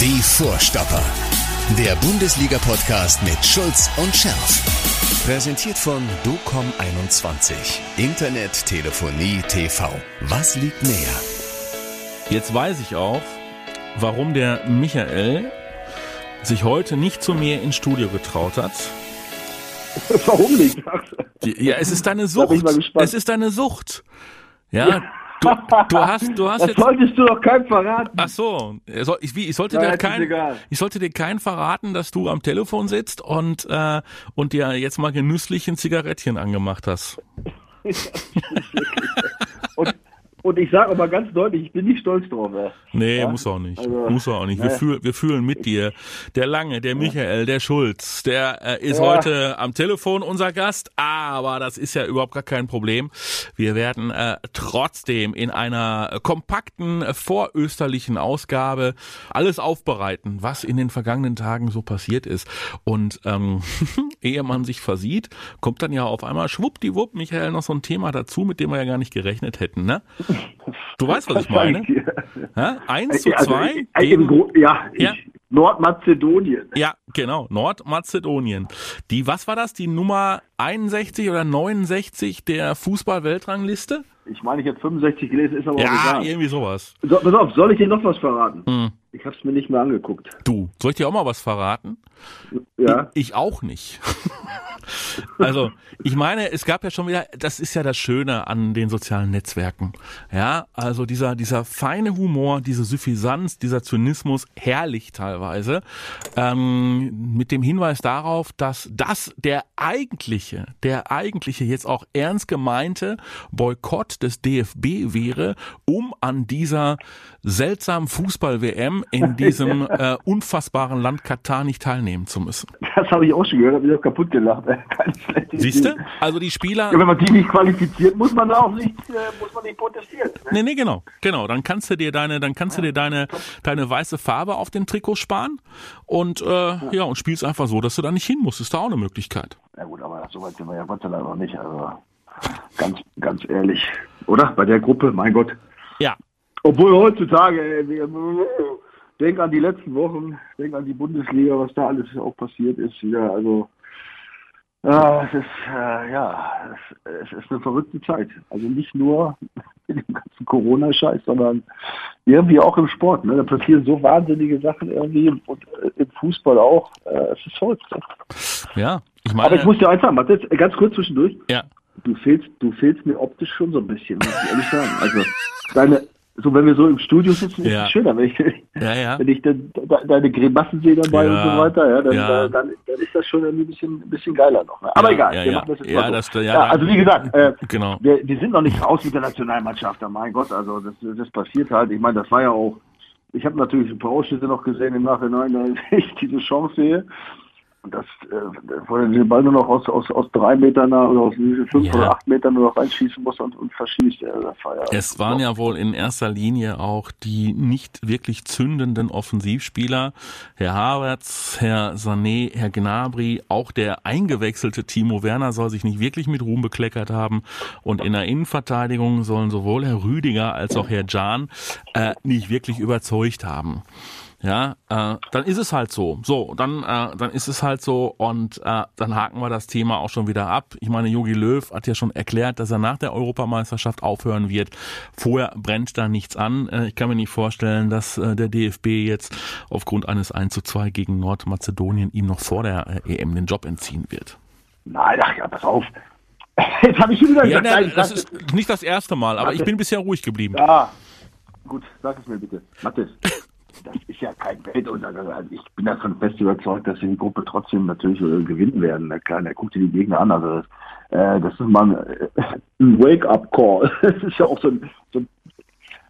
Die Vorstopper. Der Bundesliga-Podcast mit Schulz und Scherf. Präsentiert von DOCOM21. Internet, Telefonie, TV. Was liegt näher? Jetzt weiß ich auch, warum der Michael sich heute nicht zu mir ins Studio getraut hat. Warum nicht? Ja, es ist deine Sucht. bin ich mal gespannt. Es ist deine Sucht. Ja, du, du hast, du hast Das jetzt. solltest du doch keinem verraten. Ach so, ich, wie, ich sollte Ja, dir kein, ich sollte dir keinen verraten, dass du am Telefon sitzt und äh, und dir jetzt mal genüsslich ein Zigarettchen angemacht hast. Und, und ich sage aber ganz deutlich, ich bin nicht stolz drauf. Ja. Nee, Ja, muss auch nicht. also, muss auch nicht. Wir, ne. fühl, wir fühlen mit dir. Der Lange, der Michael, der Schulz, der äh, ist Ja. heute am Telefon unser Gast, aber das ist ja überhaupt gar kein Problem. Wir werden äh, trotzdem in einer kompakten, äh, vorösterlichen Ausgabe alles aufbereiten, was in den vergangenen Tagen so passiert ist. Und ähm, ehe man sich versieht, kommt dann ja auf einmal schwuppdiwupp, Michael, noch so ein Thema dazu, mit dem wir ja gar nicht gerechnet hätten, ne? Du weißt, was ich meine? Ja, eins zu Also, zwei. im gegen, ja, ich, Ja. Nordmazedonien. ja, genau, Nordmazedonien. Die, was war das? Die Nummer 61 oder 69 der Fußball-Weltrangliste? Ich meine, ich habe 65 gelesen, ist aber auch Ja, egal. irgendwie sowas. So, pass auf, soll ich dir noch was verraten? Hm. Ich habe es mir nicht mehr angeguckt. Du, soll ich dir auch mal was verraten? Ja. Ich auch nicht. also, ich meine, es gab ja schon wieder, das ist ja das Schöne an den sozialen Netzwerken. Ja, also dieser, dieser feine Humor, diese Suffisanz, dieser Zynismus, herrlich teilweise, ähm, mit dem Hinweis darauf, dass das der eigentliche, der eigentliche jetzt auch ernst gemeinte Boykott des DFB wäre, um an dieser seltsamen Fußball-WM in diesem äh, unfassbaren Land Katar nicht teilnehmen zu müssen. Das habe ich auch schon gehört, habe ich auch kaputt gelacht. Siehst du? Also die Spieler. Ja, wenn man die nicht qualifiziert, muss man da auch nicht, äh, muss man nicht protestieren. Ne? Nee, nee, genau. Genau, dann kannst du dir deine dann kannst du dir deine deine weiße Farbe auf den Trikot sparen und äh, ja. und spielst einfach so, dass du da nicht hin musst. Ist da auch eine Möglichkeit. Ja gut, aber so weit sind wir ja Gott sei Dank noch nicht. Also ganz, ganz ehrlich. Oder? Bei der Gruppe, mein Gott. Ja. Obwohl heutzutage, ey, wir, denk an die letzten Wochen, denk an die Bundesliga, was da alles auch passiert ist. Ja, also äh, es ist äh, ja, es, es ist eine verrückte Zeit. Also nicht nur in dem ganzen Corona-Scheiß, sondern irgendwie auch im Sport. Ne? Da passieren so wahnsinnige Sachen irgendwie und äh, im Fußball auch. Äh, es ist verrückt. Ne? Ja. Ich Aber ich meine. muss dir eins sagen, Matthias, ganz kurz zwischendurch. Ja. Du fehlst, du fehlst mir optisch schon so ein bisschen, muss ich ehrlich sagen. Also deine, so wenn wir so im Studio sitzen, ist Ja. es schöner, wenn ich, Ja, ja. wenn ich dann de, deine Grimassen sehe dabei und so weiter, ja, dann, Ja. äh, dann, dann ist das schon irgendwie ein bisschen, ein bisschen geiler noch. Ne? Aber egal, ja, wir machen das jetzt Ja, mal so. das- ja, also wie gesagt, äh, Genau. wir, wir sind noch nicht raus mit der Nationalmannschaft, ja, mein Gott, also das, das passiert halt. Ich meine, das war ja auch, ich habe natürlich ein paar Ausschnitte noch gesehen im Nachhinein, da ich diese Chance sehe. Und das, äh, wo er den Ball nur noch aus, aus, aus drei Metern oder aus fünf Ja. oder acht Metern nur noch reinschießen muss und, und verschießt. Ja, ja, Es waren ja wohl in erster Linie auch die nicht wirklich zündenden Offensivspieler. Herr Havertz, Herr Sané, Herr Gnabry, auch der eingewechselte Timo Werner soll sich nicht wirklich mit Ruhm bekleckert haben. Und in der Innenverteidigung sollen sowohl Herr Rüdiger als auch Herr Can äh, nicht wirklich überzeugt haben. Ja, äh, dann ist es halt so. So, dann, äh, dann ist es halt so und äh, dann haken wir das Thema auch schon wieder ab. Ich meine, Jogi Löw hat ja schon erklärt, dass er nach der Europameisterschaft aufhören wird. Vorher brennt da nichts an. Äh, ich kann mir nicht vorstellen, dass äh, der DFB jetzt aufgrund eines 1 zu 2 gegen Nordmazedonien ihm noch vor der äh, EM den Job entziehen wird. Nein, ach ja, pass auf. Jetzt habe ich schon wieder Ja, gesagt, nein, ne, das ist nicht das erste Mal, aber ich bin bisher ruhig geblieben. Ja, gut, sag es mir bitte. Mathis, das ist ja kein Weltuntergang. Also ich bin davon fest überzeugt, dass wir die Gruppe trotzdem natürlich äh, gewinnen werden. Na klar, der guckt dir die Gegner an. Also das, äh, das ist mal ein, äh, Wake-up-Call. Das ist ja auch so ein, so ein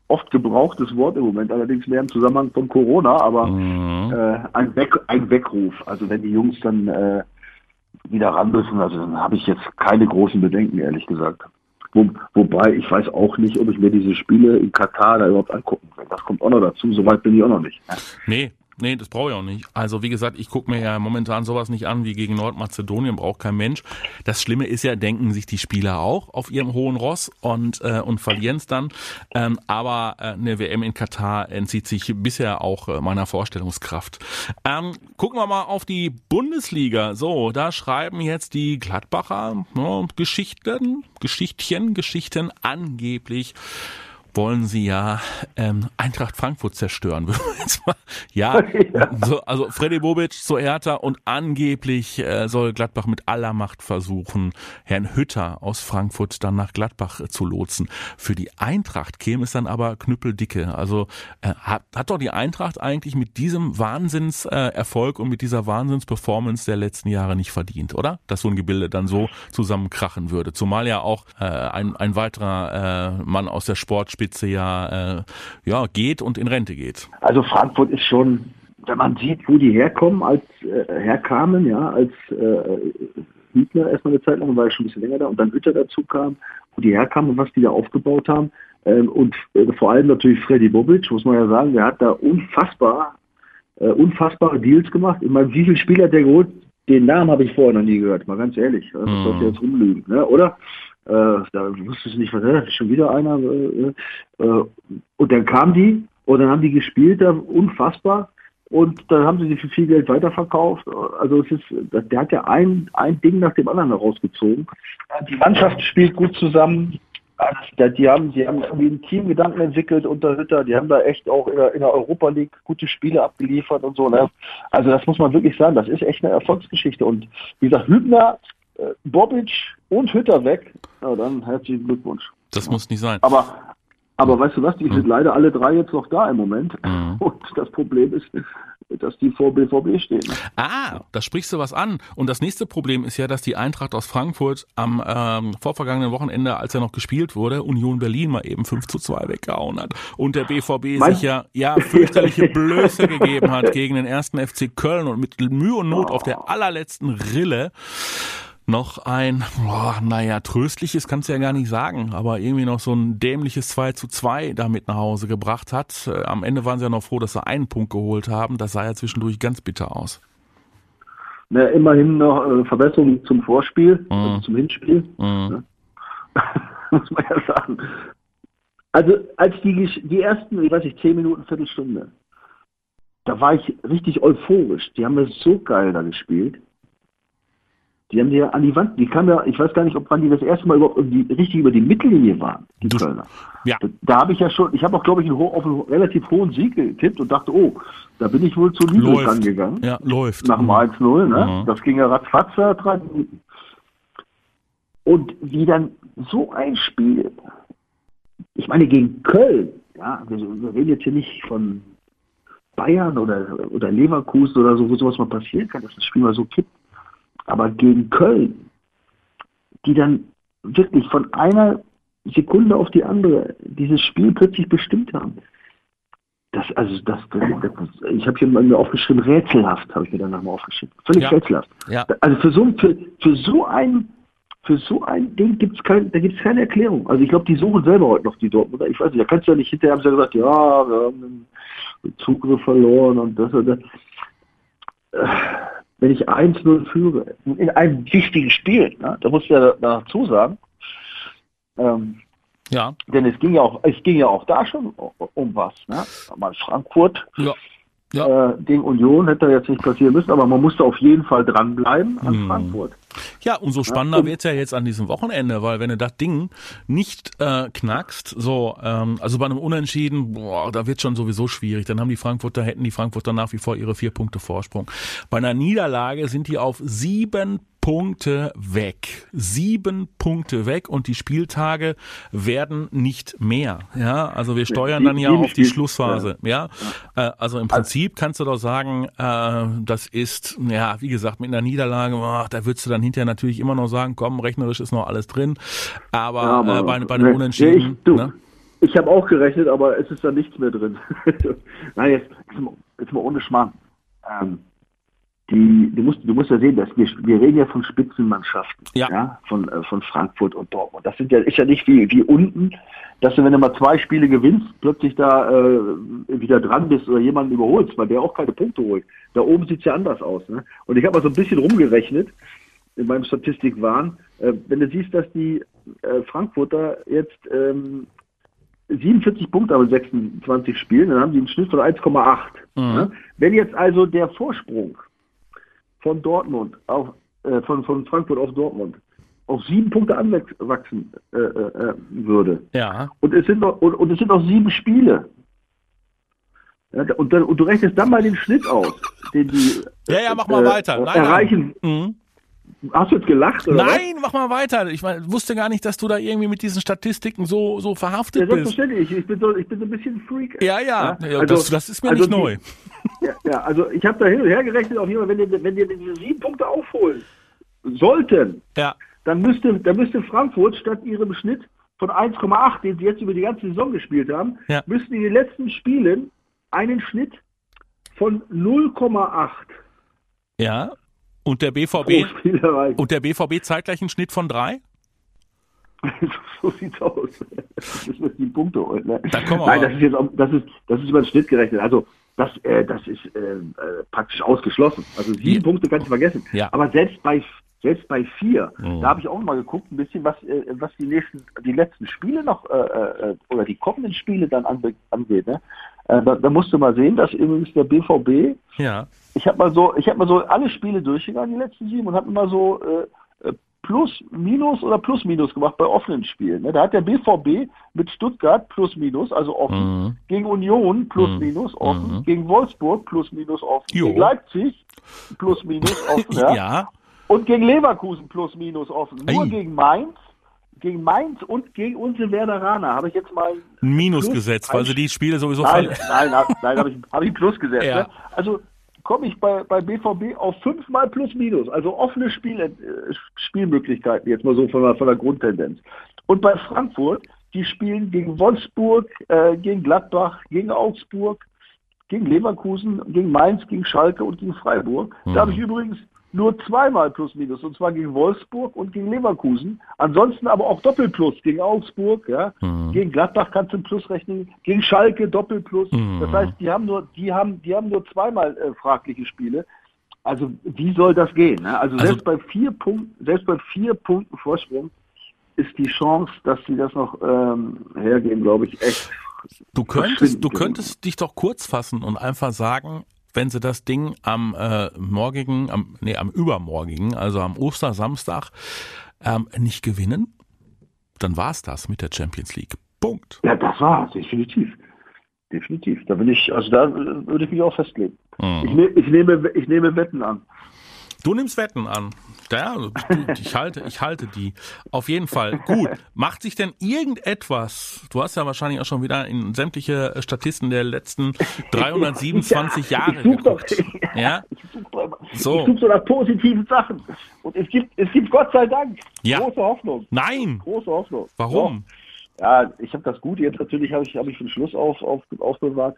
oft gebrauchtes Wort im Moment, allerdings mehr im Zusammenhang von Corona, aber Mhm. äh, ein, Weg, ein Weckruf. Also wenn die Jungs dann äh, wieder ran müssen, also dann habe ich jetzt keine großen Bedenken, ehrlich gesagt. Wo, wobei, ich weiß auch nicht, ob ich mir diese Spiele in Katar da überhaupt angucken will. Das kommt auch noch dazu, soweit bin ich auch noch nicht. Nee, Nee, das brauche ich auch nicht. Also wie gesagt, ich gucke mir ja momentan sowas nicht an wie gegen Nordmazedonien, braucht kein Mensch. Das Schlimme ist ja, denken sich die Spieler auch auf ihrem hohen Ross und, äh, und verlieren es dann. Ähm, aber äh, eine WM in Katar entzieht sich bisher auch äh, meiner Vorstellungskraft. Ähm, gucken wir mal auf die Bundesliga. So, da schreiben jetzt die Gladbacher ne, Geschichten, Geschichtchen, Geschichten angeblich wollen sie ja ähm, Eintracht Frankfurt zerstören. ja, ja. So, also Freddy Bobic zu Hertha und angeblich äh, soll Gladbach mit aller Macht versuchen, Herrn Hütter aus Frankfurt dann nach Gladbach äh, zu lotsen. Für die Eintracht käme es dann aber knüppeldicke. Also äh, hat, hat doch die Eintracht eigentlich mit diesem Wahnsinnserfolg äh, und mit dieser Wahnsinnsperformance der letzten Jahre nicht verdient, oder? Dass so ein Gebilde dann so zusammenkrachen würde. Zumal ja auch äh, ein, ein weiterer äh, Mann aus der Sportspitze Spitze ja, äh, ja geht und in Rente geht. Also Frankfurt ist schon, wenn man sieht, wo die herkommen, als äh, herkamen, ja, als äh, Hübner erstmal eine Zeit lang, war ja schon ein bisschen länger da und dann Hütter dazu kam, wo die herkamen und was die da aufgebaut haben. Ähm, und äh, vor allem natürlich Freddy Bobic, muss man ja sagen, der hat da unfassbar, äh, unfassbare Deals gemacht. Ich meine, wie viele Spieler hat der geholt? Den Namen habe ich vorher noch nie gehört, mal ganz ehrlich. Das sollte jetzt rumlügen, ne? oder? Äh, da wusste ich nicht, was äh, schon wieder einer. Äh, äh, und dann kam die und dann haben die gespielt, unfassbar. Und dann haben sie die für viel Geld weiterverkauft. Also es ist, der hat ja ein, ein Ding nach dem anderen herausgezogen. Die Mannschaft spielt gut zusammen. Die haben, die haben irgendwie einen Teamgedanken entwickelt unter Hütter. Die haben da echt auch in der, in der Europa League gute Spiele abgeliefert und so. Ne? Also das muss man wirklich sagen. Das ist echt eine Erfolgsgeschichte. Und wie gesagt, Hübner äh, Bobic und Hütter weg, ja, dann herzlichen Glückwunsch. Das muss nicht sein. Aber, aber weißt du was, die mhm. sind leider alle drei jetzt noch da im Moment. Mhm. Und das Problem ist, dass die vor BVB stehen. Ah, da sprichst du was an. Und das nächste Problem ist ja, dass die Eintracht aus Frankfurt am ähm, vorvergangenen Wochenende, als er noch gespielt wurde, Union Berlin mal eben 5 zu 2 weggehauen hat. Und der BVB Meinst? sich ja, ja fürchterliche Blöße gegeben hat gegen den ersten FC Köln und mit Mühe und Not oh. auf der allerletzten Rille noch ein, boah, naja, tröstliches kannst du ja gar nicht sagen, aber irgendwie noch so ein dämliches 2 zu 2 damit nach Hause gebracht hat. Äh, am Ende waren sie ja noch froh, dass sie einen Punkt geholt haben. Das sah ja zwischendurch ganz bitter aus. Na, immerhin noch äh, Verbesserung zum Vorspiel, mm. also zum Hinspiel. Mm. Muss man ja sagen. Also als die, die ersten, ich weiß nicht, zehn Minuten, Viertelstunde, da war ich richtig euphorisch. Die haben das so geil da gespielt. Die haben die ja an die Wand, die kam ja, ich weiß gar nicht, ob wann die das erste Mal überhaupt die, richtig über die Mittellinie waren, die du, Kölner. Ja. Da, da habe ich ja schon, ich habe auch, glaube ich, einen, auf einen relativ hohen Sieg getippt und dachte, oh, da bin ich wohl zu niedrig rangegangen. Ja, läuft. Nach dem 1-0, ne? Mhm. Das ging ja ratzfatz, drei Minuten. Und wie dann so ein Spiel, ich meine, gegen Köln, ja, wir, wir reden jetzt hier nicht von Bayern oder, oder Leverkusen oder so, wo sowas mal passieren kann, dass das Spiel mal so kippt. Aber gegen Köln, die dann wirklich von einer Sekunde auf die andere dieses Spiel plötzlich bestimmt haben. Das, also das, das, das ich habe hier mal aufgeschrieben, rätselhaft, habe ich mir dann nochmal aufgeschrieben. Völlig ja. rätselhaft. Ja. Also für so, für, für so ein für so ein Ding gibt es kein, da gibt es keine Erklärung. Also ich glaube, die suchen selber heute noch die Dortmunder. Ich weiß nicht, da kannst du ja nicht hinterher haben sie ja gesagt, ja, wir haben den Zugriff verloren und das und das wenn ich 1-0 führe, in einem wichtigen Spiel, ne, da muss ich ja dazu sagen, ähm, ja. Denn es ging ja auch, es ging ja auch da schon um was. Ne? Mal Frankfurt ja. Ja. Äh, gegen Union hätte jetzt nicht passieren müssen, aber man musste auf jeden Fall dranbleiben an hm. Frankfurt. Ja, umso spannender ja, wird's ja jetzt an diesem Wochenende, weil wenn du das Ding nicht äh, knackst, so, ähm, also bei einem Unentschieden, boah, da wird schon sowieso schwierig. Dann haben die Frankfurter, hätten die Frankfurter nach wie vor ihre vier Punkte Vorsprung. Bei einer Niederlage sind die auf sieben Punkte weg. Sieben Punkte weg und die Spieltage werden nicht mehr. Ja, also wir steuern dann ja auf die Schlussphase. Ja, äh, also im Prinzip kannst du doch sagen, äh, das ist, ja, wie gesagt, mit einer Niederlage, da würdest du dann hinterher natürlich immer noch sagen, komm, rechnerisch ist noch alles drin. Aber, ja, aber äh, bei, bei einem Unentschieden. Ich, ne? ich habe auch gerechnet, aber es ist da nichts mehr drin. Nein, jetzt, jetzt, mal, jetzt mal ohne Schmarrn. Ähm, die, du musst, du musst ja sehen, dass wir, wir reden ja von Spitzenmannschaften, Ja. ja, von, äh, von Frankfurt und Dortmund. Das sind ja, ist ja nicht wie, wie unten, dass du, wenn du mal zwei Spiele gewinnst, plötzlich da äh, wieder dran bist oder jemanden überholst, weil der auch keine Punkte holt. Da oben sieht's ja anders aus. Ne? Und ich habe mal so ein bisschen rumgerechnet in meinem Statistikwahn, äh, wenn du siehst, dass die äh, Frankfurter jetzt ähm, 47 Punkte haben in 26 Spielen, dann haben die einen Schnitt von 1,8. Ne? Wenn jetzt also der Vorsprung von Dortmund auf, äh, von, von Frankfurt auf Dortmund auf sieben Punkte anwachsen äh, äh, würde. Ja. Und es sind noch, und, und es sind noch sieben Spiele. Ja, und, dann, und du rechnest dann mal den Schnitt aus, den die Ja, ja, mach mal äh, weiter. Nein, erreichen. Mhm. Hast du jetzt gelacht? Oder Nein, mach mal weiter. Ich mein, wusste gar nicht, dass du da irgendwie mit diesen Statistiken so, so Was? verhaftet Ja, bist. selbstverständlich. Ich bin so, ich bin so ein bisschen Freak. Ja, ja, Ja, also- das, das ist mir also nicht die- neu. Ja, ja, also ich habe da hin und her gerechnet, auf jeden Fall, wenn die, wenn die diese sieben Punkte aufholen sollten, Ja. dann müsste, dann müsste Frankfurt statt ihrem Schnitt von 1,8, den sie jetzt über die ganze Saison gespielt haben, Ja. müssten in den letzten Spielen einen Schnitt von 0,8 Ja. Und der BVB, und der BVB zeitgleich einen Schnitt von drei? so sieht's aus. Das ist die Punkte. Ne? Da kommen wir Nein, das ist jetzt auch, das ist, das ist über den Schnitt gerechnet. Also das, äh, das ist äh, äh, praktisch ausgeschlossen. Also sieben Ja. Punkte kannst du vergessen. Ja. Aber selbst bei selbst bei vier, Mhm. da habe ich auch mal geguckt, ein bisschen, was, äh, was die nächsten, die letzten Spiele noch äh, äh, oder die kommenden Spiele dann angeht. Ne? Da, da musst du mal sehen, dass übrigens der BVB Ja. Ich habe mal so, ich habe mal so alle Spiele durchgegangen, die letzten sieben, und habe immer so äh, äh, Plus, Minus oder Plus, Minus gemacht bei offenen Spielen. Ne? Da hat der BVB mit Stuttgart Plus, Minus, also offen, Mhm. gegen Union Plus, Mhm. Minus offen, Mhm. gegen Wolfsburg Plus, Minus offen, Jo. gegen Leipzig Plus, Minus offen, ja? ja. und gegen Leverkusen Plus, Minus offen. Nur Ei. gegen Mainz, gegen Mainz und gegen unsere Werderaner habe ich jetzt mal Ein Minus Plus gesetzt, weil sie die Spiele sowieso Nein, nein, nein, nein habe ich, hab ich ein Plus gesetzt. Ja. Ne? Also komme ich bei, bei BVB auf fünfmal Plus Minus, also offene Spiele, äh, Spielmöglichkeiten, jetzt mal so von der, von der Grundtendenz. Und bei Frankfurt, die spielen gegen Wolfsburg, äh, gegen Gladbach, gegen Augsburg, gegen Leverkusen, gegen Mainz, gegen Schalke und gegen Freiburg. Da habe ich übrigens nur zweimal Plus Minus, und zwar gegen Wolfsburg und gegen Leverkusen. Ansonsten aber auch Doppelplus gegen Augsburg, ja. Gegen Gladbach kannst du ein Plus rechnen, gegen Schalke Doppelplus. Das heißt, die haben nur, die haben, die haben nur zweimal äh, fragliche Spiele. Also wie soll das gehen? Ne? Also, Also- selbst bei vier Punkten, selbst bei vier Punkten Vorsprung ist die Chance, dass sie das noch ähm, hergeben, glaube ich, echt. Du könntest, du könntest dich doch kurz fassen und einfach sagen, wenn sie das Ding am äh, morgigen, am, nee, am übermorgigen, also am Ostersamstag, ähm, nicht gewinnen, dann war's das mit der Champions League. Punkt. Ja, das war definitiv. Definitiv. Da will ich, also da äh, würde ich mich auch festlegen. Ich, ne, ich, nehme, ich nehme Wetten an. Du nimmst Wetten an. Ja, ich halte, ich halte die. Auf jeden Fall. Gut. Macht sich denn irgendetwas? Du hast ja wahrscheinlich auch schon wieder in sämtliche Statisten der letzten 327 Ja, Jahre ich such doch- geguckt. Ja? Ich suche so. So. Such so nach positiven Sachen. Und es gibt, es gibt Gott sei Dank Ja. große Hoffnung. Nein. Große Hoffnung. Warum? Ja, ich habe das Gute jetzt natürlich, habe ich, habe ich für den Schluss auf, auf, aufbewahrt.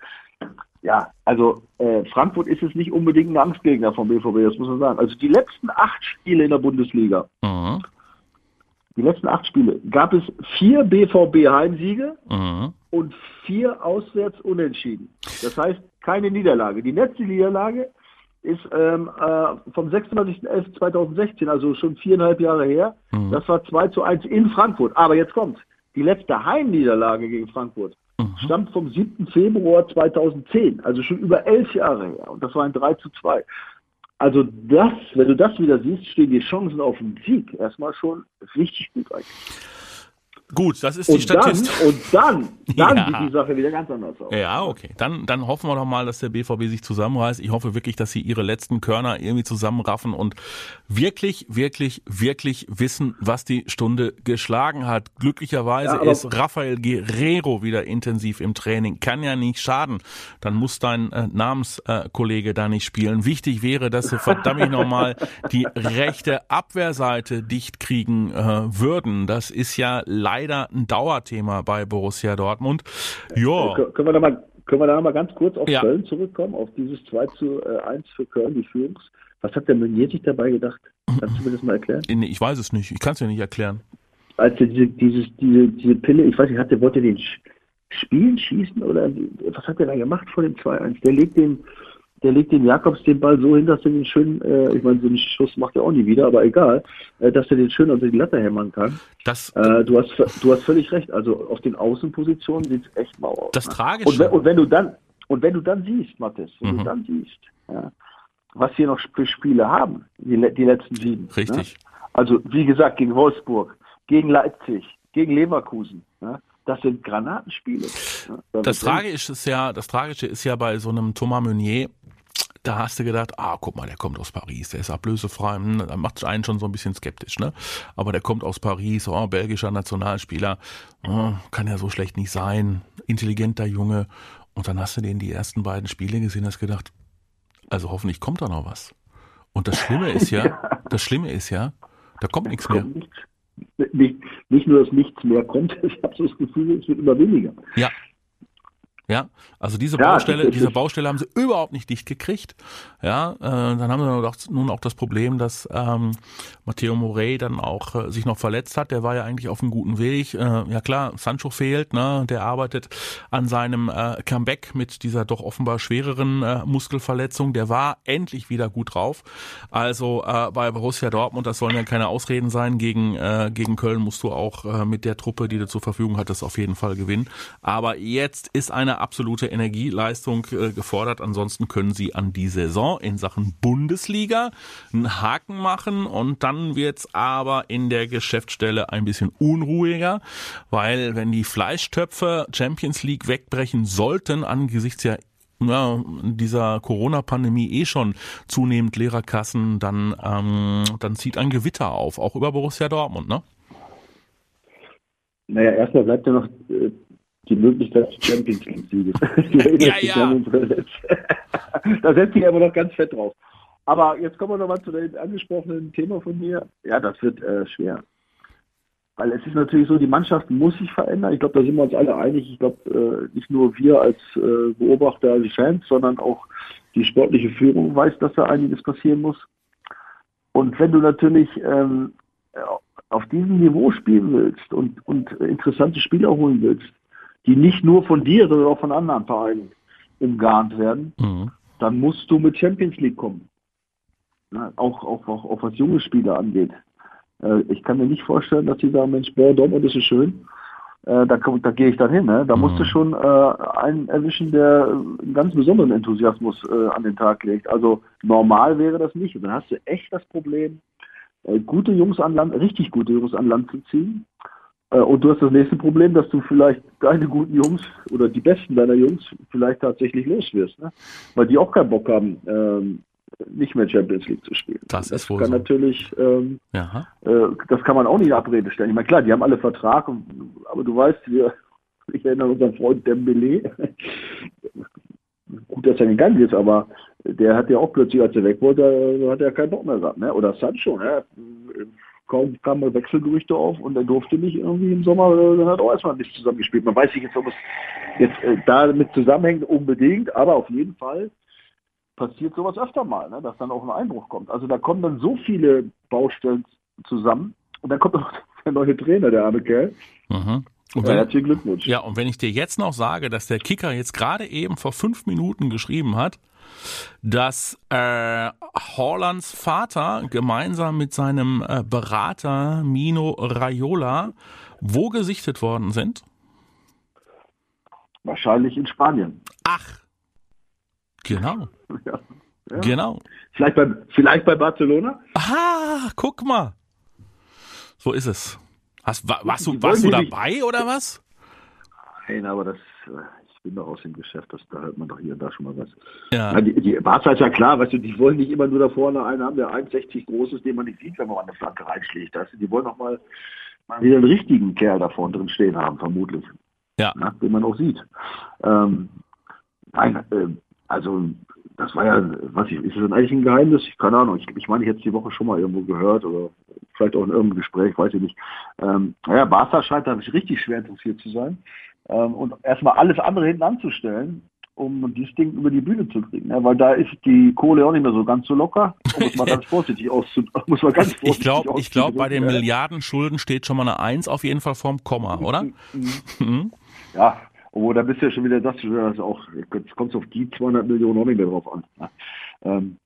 Ja, also äh, Frankfurt ist jetzt nicht unbedingt ein Angstgegner vom BVB, das muss man sagen. Also die letzten acht Spiele in der Bundesliga, Mhm. die letzten acht Spiele, gab es vier BVB-Heimsiege Mhm. und vier auswärts unentschieden. Das heißt, keine Niederlage. Die letzte Niederlage ist ähm, äh, vom 26.11.2016, also schon viereinhalb Jahre her. Das war 2 zu 1 in Frankfurt. Aber jetzt kommt, die letzte Heimniederlage gegen Frankfurt stammt vom 7. Februar 2010, also schon über elf Jahre her. Und das war ein 3 zu 2. Also das, wenn du das wieder siehst, stehen die Chancen auf den Sieg erstmal schon richtig gut eigentlich. Gut, das ist die dann, Statistik. und dann, dann Ja. sieht die Sache wieder ganz anders aus. Ja, okay. Dann, dann hoffen wir doch mal, dass der BVB sich zusammenreißt. Ich hoffe wirklich, dass sie ihre letzten Körner irgendwie zusammenraffen und wirklich, wirklich, wirklich wissen, was die Stunde geschlagen hat. Glücklicherweise Ja, ist Rafael Guerrero wieder intensiv im Training. Kann ja nicht schaden. Dann muss dein äh, Namenskollege da nicht spielen. Wichtig wäre, dass sie verdammt nochmal die rechte Abwehrseite dicht kriegen äh, würden. Das ist ja leider ein Dauerthema bei Borussia Dortmund. Ja. Kö- Können wir da mal, Können wir da mal ganz kurz auf ja. Köln zurückkommen, auf dieses 2 zu 1 äh, für Köln, die Führungs. Was hat der Meunier sich dabei gedacht? Kannst du mir das mal erklären? Ich weiß es nicht. Ich kann es dir nicht erklären. Als er diese, dieses, diese, diese Pille, ich weiß nicht, hat der, wollte den Spielen schießen oder was hat der da gemacht vor dem 2-1? Der legt den, der legt den Jakobs den Ball so hin, dass er den schön, äh, ich meine, so einen Schuss macht er auch nie wieder, aber egal, äh, dass er den schön unter die Latte hämmern kann. Das, äh, du, hast, du hast völlig recht. Also auf den Außenpositionen sieht es echt mau aus. Das ne? Tragische. Und wenn, und wenn, du dann, und wenn du dann siehst, Mathis, wenn mhm. du dann siehst, ja, was wir noch für Spiele haben, die, die letzten sieben. Ne? Richtig. Ne? Also wie gesagt, gegen Wolfsburg, gegen Leipzig, gegen Leverkusen. Ne? Das sind Granatenspiele. Ne? Das, Tragische ist ja, das Tragische ist ja bei so einem Thomas Meunier, da hast du gedacht, ah, guck mal, der kommt aus Paris, der ist ablösefrei, hm, da macht einen schon so ein bisschen skeptisch, ne? Aber der kommt aus Paris, oh, belgischer Nationalspieler, oh, kann ja so schlecht nicht sein, intelligenter Junge. Und dann hast du den die ersten beiden Spiele gesehen, hast gedacht, also hoffentlich kommt da noch was. Und das Schlimme ist ja, ja. das Schlimme ist ja, da kommt nichts mehr. Nicht, nicht nur, dass nichts mehr kommt, ich habe so das Gefühl, es wird immer weniger. Ja, ja, also diese ja, Baustelle, diese Baustelle haben sie überhaupt nicht dicht gekriegt. Ja, äh, dann haben sie doch nun auch das Problem, dass ähm, Matteo Morey dann auch äh, sich noch verletzt hat. Der war ja eigentlich auf einem guten Weg. Äh, ja klar, Sancho fehlt, ne? Der arbeitet an seinem äh, Comeback mit dieser doch offenbar schwereren äh, Muskelverletzung. Der war endlich wieder gut drauf. Also äh, bei Borussia Dortmund, das sollen ja keine Ausreden sein. Gegen äh, gegen Köln musst du auch äh, mit der Truppe, die du zur Verfügung hattest, auf jeden Fall gewinnen. Aber jetzt ist eine absolute Energieleistung äh, gefordert. Ansonsten können sie an die Saison in Sachen Bundesliga einen Haken machen und dann wird's aber in der Geschäftsstelle ein bisschen unruhiger, weil wenn die Fleischtöpfe Champions League wegbrechen sollten angesichts ja ja, dieser Corona-Pandemie eh schon zunehmend Lehrerkassen, dann, ähm, dann zieht ein Gewitter auf, auch über Borussia Dortmund, ne? Naja, erstmal bleibt ja noch äh, die Möglichkeit des Champions League-Sieges. ja, ja. da setze ich aber noch ganz fett drauf. Aber jetzt kommen wir nochmal zu dem angesprochenen Thema von mir. Ja, das wird äh, schwer. Weil es ist natürlich so, die Mannschaft muss sich verändern. Ich glaube, da sind wir uns alle einig. Ich glaube, äh, nicht nur wir als äh, Beobachter, als Fans, sondern auch die sportliche Führung weiß, dass da einiges passieren muss. Und wenn du natürlich ähm, auf diesem Niveau spielen willst und, und interessante Spieler holen willst, die nicht nur von dir, sondern auch von anderen Vereinen umgarnt werden, mhm. dann musst du mit Champions League kommen. Ja, auch, auch, auch, auch was junge Spieler angeht. Äh, ich kann mir nicht vorstellen, dass sie sagen, Mensch, boah, Dortmund ist so schön. Äh, da, da gehe ich dann hin. Ne? Da mhm. musst du schon äh, einen erwischen, der einen ganz besonderen Enthusiasmus äh, an den Tag legt. Also normal wäre das nicht. Und dann hast du echt das Problem, äh, gute Jungs an Land, richtig gute Jungs an Land zu ziehen und du hast das nächste Problem, dass du vielleicht deine guten Jungs oder die besten deiner Jungs vielleicht tatsächlich los wirst, ne? weil die auch keinen Bock haben, ähm, nicht mehr Champions League zu spielen. Das, das ist wohl kann so. natürlich, ähm, äh, das kann man auch nicht in Abrede stellen. Ich meine, klar, die haben alle Vertrag, und, aber du weißt, wir, ich erinnere unseren Freund Dembele, gut, dass er gegangen ist, aber der hat ja auch plötzlich, als er weg wollte, hat er keinen Bock mehr gehabt, ne? Oder Sancho, ne? Kaum kamen Wechselgerüchte auf und er durfte nicht irgendwie im Sommer, äh, dann hat auch erstmal nicht zusammengespielt. Man weiß nicht jetzt, ob es jetzt äh, damit zusammenhängt unbedingt, aber auf jeden Fall passiert sowas öfter mal, ne, dass dann auch ein Einbruch kommt. Also da kommen dann so viele Baustellen zusammen und dann kommt noch der neue Trainer, der arme Kerl. Mhm. Und wenn, ja, herzlichen Glückwunsch. Ja, und wenn ich dir jetzt noch sage, dass der Kicker jetzt gerade eben vor fünf Minuten geschrieben hat, dass äh, Horlands Vater gemeinsam mit seinem äh, Berater Mino Raiola wo gesichtet worden sind? Wahrscheinlich in Spanien. Ach, genau. Ja, ja. Genau. Vielleicht bei, vielleicht bei Barcelona? Ah, guck mal. So ist es. Hast, war, warst du, warst du dabei oder was? Nein, aber das, äh, bin doch aus dem Geschäft, das, da hört man doch hier und da schon mal was. Ja. die, die Barca ist ja klar, weißt du, die wollen nicht immer nur da vorne einen haben, der 1,60 groß ist, den man nicht sieht, wenn man an eine Flanke reinschlägt. Weißt du, die wollen noch mal, mal wieder einen richtigen Kerl da vorne drin stehen haben, vermutlich. Ja. ja den man auch sieht. Ähm, nein, äh, also das war ja, was ich, ist das eigentlich ein Geheimnis? Ich keine Ahnung. Ich, ich meine, ich hätte es die Woche schon mal irgendwo gehört oder vielleicht auch in irgendeinem Gespräch, weiß ich nicht. Ähm, naja, Barca scheint da richtig schwer interessiert zu sein. Ähm, und erstmal alles andere hinten anzustellen, um dieses Ding über die Bühne zu kriegen. Ja, weil da ist die Kohle auch nicht mehr so ganz so locker. Muss man ganz vorsichtig auszu muss man ganz vorsichtig Ich glaube, ich glaub, bei den Milliardenschulden steht schon mal eine Eins auf jeden Fall vorm Komma, oder? Mhm. ja, obwohl da bist du ja schon wieder, das, das auch, jetzt kommt es auf die 200 Millionen auch nicht mehr drauf an. Ja, ähm,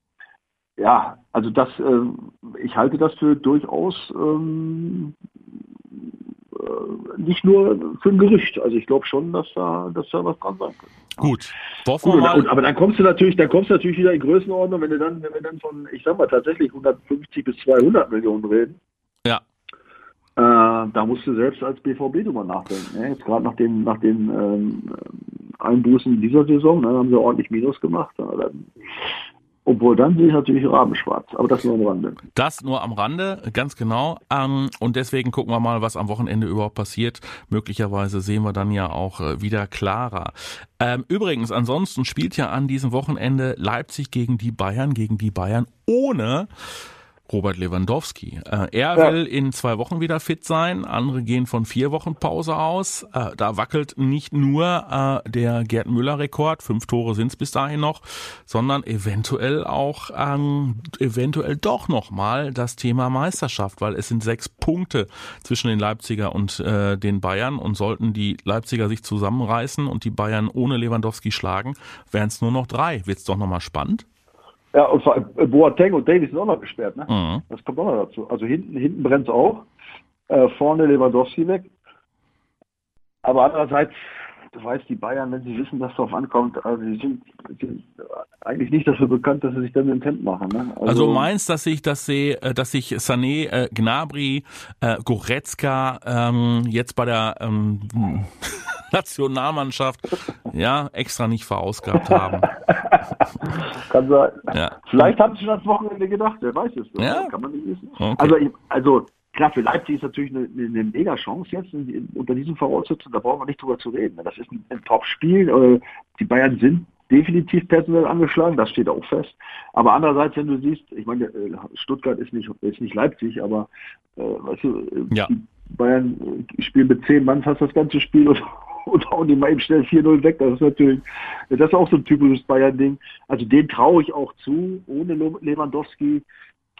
ja also das, äh, ich halte das für durchaus ähm, äh, nicht nur für ein Gerücht. Also ich glaube schon, dass da, dass da was dran sein könnte. Gut. Gut und, aber dann kommst du natürlich, dann kommst du natürlich wieder in Größenordnung, wenn du dann, wenn wir dann von, ich sag mal tatsächlich 150 bis 200 Millionen reden. Äh, da musst du selbst als BVB drüber nachdenken. Ne? Jetzt gerade nach den, nach den ähm, Einbußen dieser Saison, ne, haben sie ordentlich Minus gemacht. Dann, obwohl dann sehe ich natürlich rabenschwarz, aber das nur am Rande. Das nur am Rande, ganz genau. Ähm, und deswegen gucken wir mal, was am Wochenende überhaupt passiert. Möglicherweise sehen wir dann ja auch äh, wieder klarer. Ähm, übrigens, ansonsten spielt ja an diesem Wochenende Leipzig gegen die Bayern, gegen die Bayern ohne Robert Lewandowski. Äh, er ja. will in zwei Wochen wieder fit sein, andere gehen von vier Wochen Pause aus. Äh, da wackelt nicht nur äh, der Gerd Müller-Rekord, fünf Tore sind es bis dahin noch, sondern eventuell auch ähm, eventuell doch nochmal das Thema Meisterschaft, weil es sind sechs Punkte zwischen den Leipziger und äh, den Bayern und sollten die Leipziger sich zusammenreißen und die Bayern ohne Lewandowski schlagen, wären es nur noch drei. Wird's doch nochmal spannend? Ja, und vor allem äh, Boateng und Davis sind auch noch gesperrt, ne? Mhm. Das kommt auch noch dazu. Also hinten, hinten brennt es auch. Äh, vorne Lewandowski weg. Aber andererseits, du weißt, die Bayern, wenn sie wissen, dass darauf ankommt, also sie sind, sind, eigentlich nicht dafür bekannt, dass sie sich dann den Temp machen. Ne? Also, also meinst, dass sich, dass sie, äh, dass sich Sané, äh, Gnabry, äh, Goretzka ähm, jetzt bei der ähm, Nationalmannschaft ja extra nicht verausgabt haben. Kann sein. Ja. Vielleicht haben sie schon das Wochenende gedacht, wer weiß es. Ja. Kann man nicht wissen. Okay. Also, also klar, für Leipzig ist natürlich eine, eine mega Chance jetzt in, unter diesen Voraussetzungen, da brauchen wir nicht drüber zu reden. Das ist ein, ein Top-Spiel. Äh, die Bayern sind definitiv personell angeschlagen, das steht auch fest. Aber andererseits, wenn du siehst, ich meine, äh, Stuttgart ist nicht, ist nicht Leipzig, aber äh, weißt du, äh, ja. die Bayern spielen mit zehn Mann fast das ganze Spiel und und hauen die mal eben schnell 4-0 weg. Das ist natürlich, das ist auch so ein typisches Bayern-Ding. Also den traue ich auch zu, ohne Lewandowski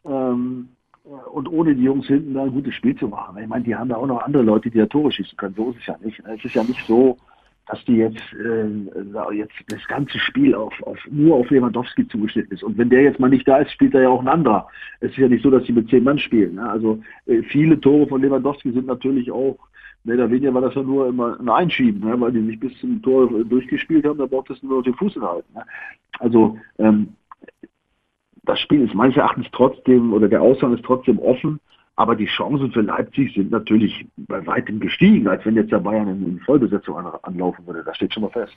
ähm, und ohne die Jungs hinten da ein gutes Spiel zu machen. Ich meine, die haben da auch noch andere Leute, die da Tore schießen können. So ist es ja nicht. Es ist ja nicht so, dass die jetzt, äh, jetzt das ganze Spiel auf, auf, nur auf Lewandowski zugeschnitten ist. Und wenn der jetzt mal nicht da ist, spielt er ja auch ein anderer. Es ist ja nicht so, dass sie mit zehn Mann spielen. Ne? Also äh, viele Tore von Lewandowski sind natürlich auch mehr oder weniger war das ja nur immer ein Einschieben, ne, weil die nicht bis zum Tor durchgespielt haben, da braucht es nur den Fuß hinhalten. Ne. Also ähm, das Spiel ist meines Erachtens trotzdem, oder der Ausgang ist trotzdem offen, aber die Chancen für Leipzig sind natürlich bei weitem gestiegen, als wenn jetzt der Bayern in Vollbesetzung anlaufen würde. Das steht schon mal fest.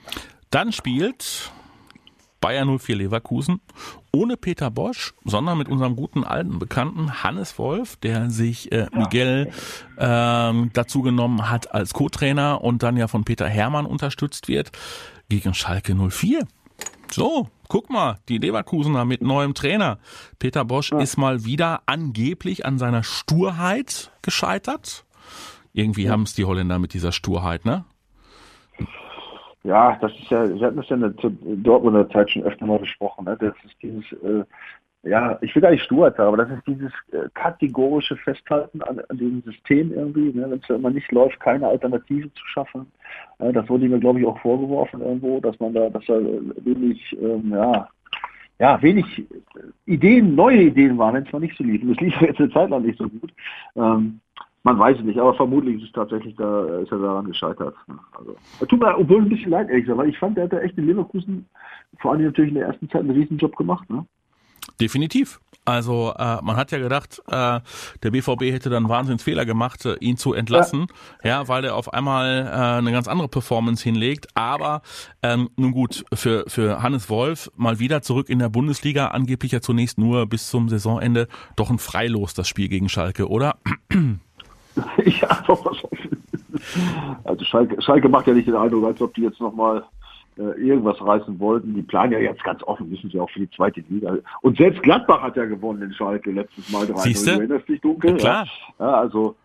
Dann spielt Bayern 04 Leverkusen ohne Peter Bosch, sondern mit unserem guten alten Bekannten Hannes Wolf, der sich äh, Miguel ähm, dazu genommen hat als Co-Trainer und dann ja von Peter Hermann unterstützt wird, gegen Schalke 04. So, guck mal, die Leverkusener mit neuem Trainer. Peter Bosch ja. ist mal wieder angeblich an seiner Sturheit gescheitert. Irgendwie ja. haben es die Holländer mit dieser Sturheit, ne? Ja, das ist ja, wir hatten das ja in der Dortmunder Zeit schon öfter mal besprochen, ne? Das ist dieses, äh, ja, ich will gar nicht Sturheit aber das ist dieses äh, kategorische Festhalten an, an diesem System irgendwie, ne? wenn es ja immer nicht läuft, keine Alternative zu schaffen. Äh, das wurde mir, glaube ich, auch vorgeworfen irgendwo, dass man da, dass da wenig, ähm, ja, ja, wenig Ideen, neue Ideen waren, wenn es mal nicht so lief. Und es lief jetzt eine Zeit lang nicht so gut. Ähm, man weiß es nicht, aber vermutlich ist es tatsächlich da, ist er daran gescheitert. Also, tut mir obwohl ein bisschen leid, ehrlich gesagt, weil ich fand, der hat da echt in Leverkusen vor allem natürlich in der ersten Zeit einen Riesenjob gemacht. Ne? Definitiv. Also äh, man hat ja gedacht, äh, der BVB hätte dann Wahnsinnsfehler gemacht, äh, ihn zu entlassen, ja. ja, weil er auf einmal äh, eine ganz andere Performance hinlegt. Aber ähm, nun gut, für, für Hannes Wolf mal wieder zurück in der Bundesliga, angeblich ja zunächst nur bis zum Saisonende, doch ein Freilos das Spiel gegen Schalke, oder? ja, also Schalke, Schalke macht ja nicht den Eindruck, als ob die jetzt nochmal irgendwas reißen wollten. Die planen ja jetzt ganz offen, wissen sie auch für die zweite Liga. Und selbst Gladbach hat ja gewonnen in Schalke letztes Mal 3 Du erinnerst dich dunkel? Ja, klar. Ja, also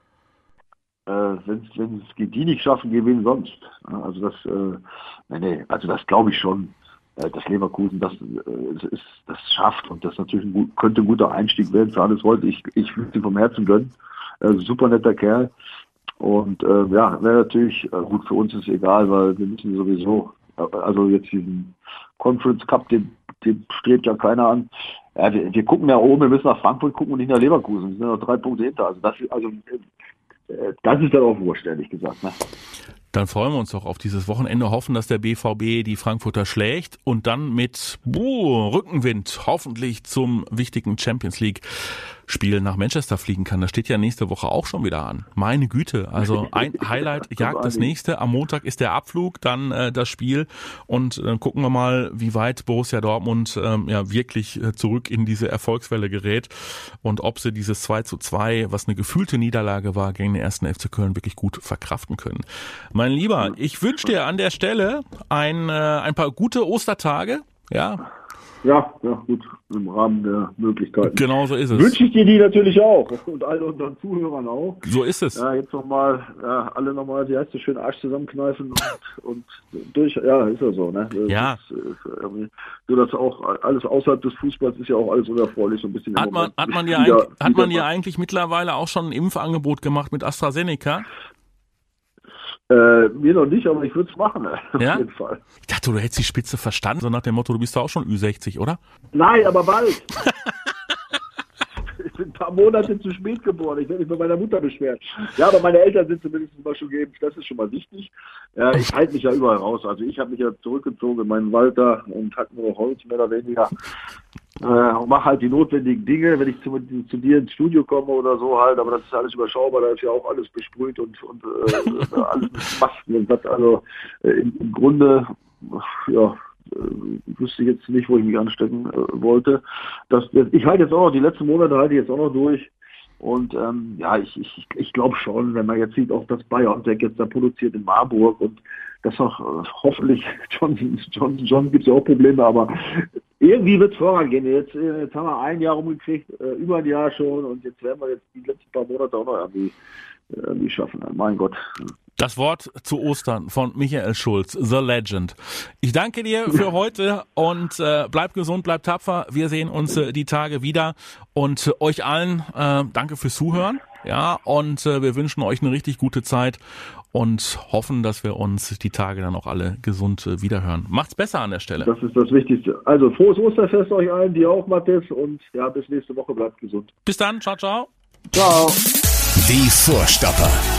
äh, wenn es die nicht schaffen, gewinnen sonst. Also das, äh, nee, also das glaube ich schon. äh, dass Leverkusen das, äh, ist, das schafft und das natürlich ein gut, könnte ein guter Einstieg werden für alles heute. Ich, ich würde ihm vom Herzen gönnen. Äh, super netter Kerl. Und äh, ja, wäre natürlich, äh, gut, für uns ist egal, weil wir müssen sowieso, äh, also jetzt diesen Conference Cup, den, den strebt ja keiner an. Ja, wir, wir gucken ja oben, wir müssen nach Frankfurt gucken und nicht nach Leverkusen. Wir sind noch drei Punkte hinter. Also das, also, äh, das ist dann auch wurscht, ehrlich gesagt. Ne? Dann freuen wir uns doch auf dieses Wochenende, hoffen, dass der BVB die Frankfurter schlägt und dann mit buh, Rückenwind hoffentlich zum wichtigen Champions League Spiel nach Manchester fliegen kann. Das steht ja nächste Woche auch schon wieder an. Meine Güte, also ein Highlight jagt das nächste. Am Montag ist der Abflug, dann äh, das Spiel und dann äh, gucken wir mal, wie weit Borussia Dortmund ähm, ja wirklich äh, zurück in diese Erfolgswelle gerät und ob sie dieses 2 zu 2, was eine gefühlte Niederlage war, gegen den ersten FC Köln wirklich gut verkraften können. Mein Lieber, ich wünsche dir an der Stelle ein, äh, ein paar gute Ostertage. Ja, ja, ja, gut, im Rahmen der Möglichkeiten. Genau so ist es. Wünsche ich dir die natürlich auch und allen unseren Zuhörern auch. So ist es. Ja, jetzt nochmal, ja, alle nochmal, wie heißt das, schön Arsch zusammenkneifen und, und durch, ja, ist ja so, ne? Das ja. Ist, ist so, dass auch alles außerhalb des Fußballs ist ja auch alles unerfreulich, so ein bisschen. Hat man, hat man ja, wieder, hat man ja eigentlich mittlerweile auch schon ein Impfangebot gemacht mit AstraZeneca? Äh, mir noch nicht, aber ich würde es machen, auf ja? jeden Fall. Ich dachte, du hättest die Spitze verstanden, so nach dem Motto, du bist doch auch schon Ü60, oder? Nein, aber bald. ein paar Monate zu spät geboren. Ich werde mich bei meiner Mutter beschweren. Ja, aber meine Eltern sind zumindest mal schon geimpft. Das ist schon mal wichtig. Ja, ich halte mich ja überall raus. Also ich habe mich ja zurückgezogen in meinen Wald da und hatte nur Holz mehr oder weniger äh, mache halt die notwendigen Dinge, wenn ich zu, zu, dir ins Studio komme oder so halt, aber das ist alles überschaubar, da ist ja auch alles besprüht und, und äh, alles mit Masken und was, also äh, im, im Grunde, ja, äh, wüsste jetzt nicht, wo ich mich anstecken äh, wollte. Das, ich halte jetzt auch noch, die letzten Monate halte ich jetzt auch noch durch. Und ähm, ja, ich, ich, ich glaube schon, wenn man jetzt sieht, auch das BioNTech jetzt da produziert in Marburg und das auch äh, hoffentlich Johnson Johnson Johnson gibt es ja auch Probleme, aber irgendwie wird es vorangehen. Jetzt, jetzt haben wir ein Jahr rumgekriegt, äh, über ein Jahr schon und jetzt werden wir jetzt die letzten paar Monate auch noch irgendwie, äh, irgendwie schaffen. Mein Gott. Das Wort zu Ostern von Michael Schulz, The Legend. Ich danke dir für heute und äh, bleib gesund, bleib tapfer. Wir sehen uns äh, die Tage wieder und äh, euch allen äh, danke fürs Zuhören. Ja, und äh, wir wünschen euch eine richtig gute Zeit und hoffen, dass wir uns die Tage dann auch alle gesund äh, wiederhören. Macht's besser an der Stelle. Das ist das Wichtigste. Also frohes Osterfest euch allen, die auch, Mathis, und ja, bis nächste Woche, bleibt gesund. Bis dann, ciao, ciao. Ciao. Die Vorstopper.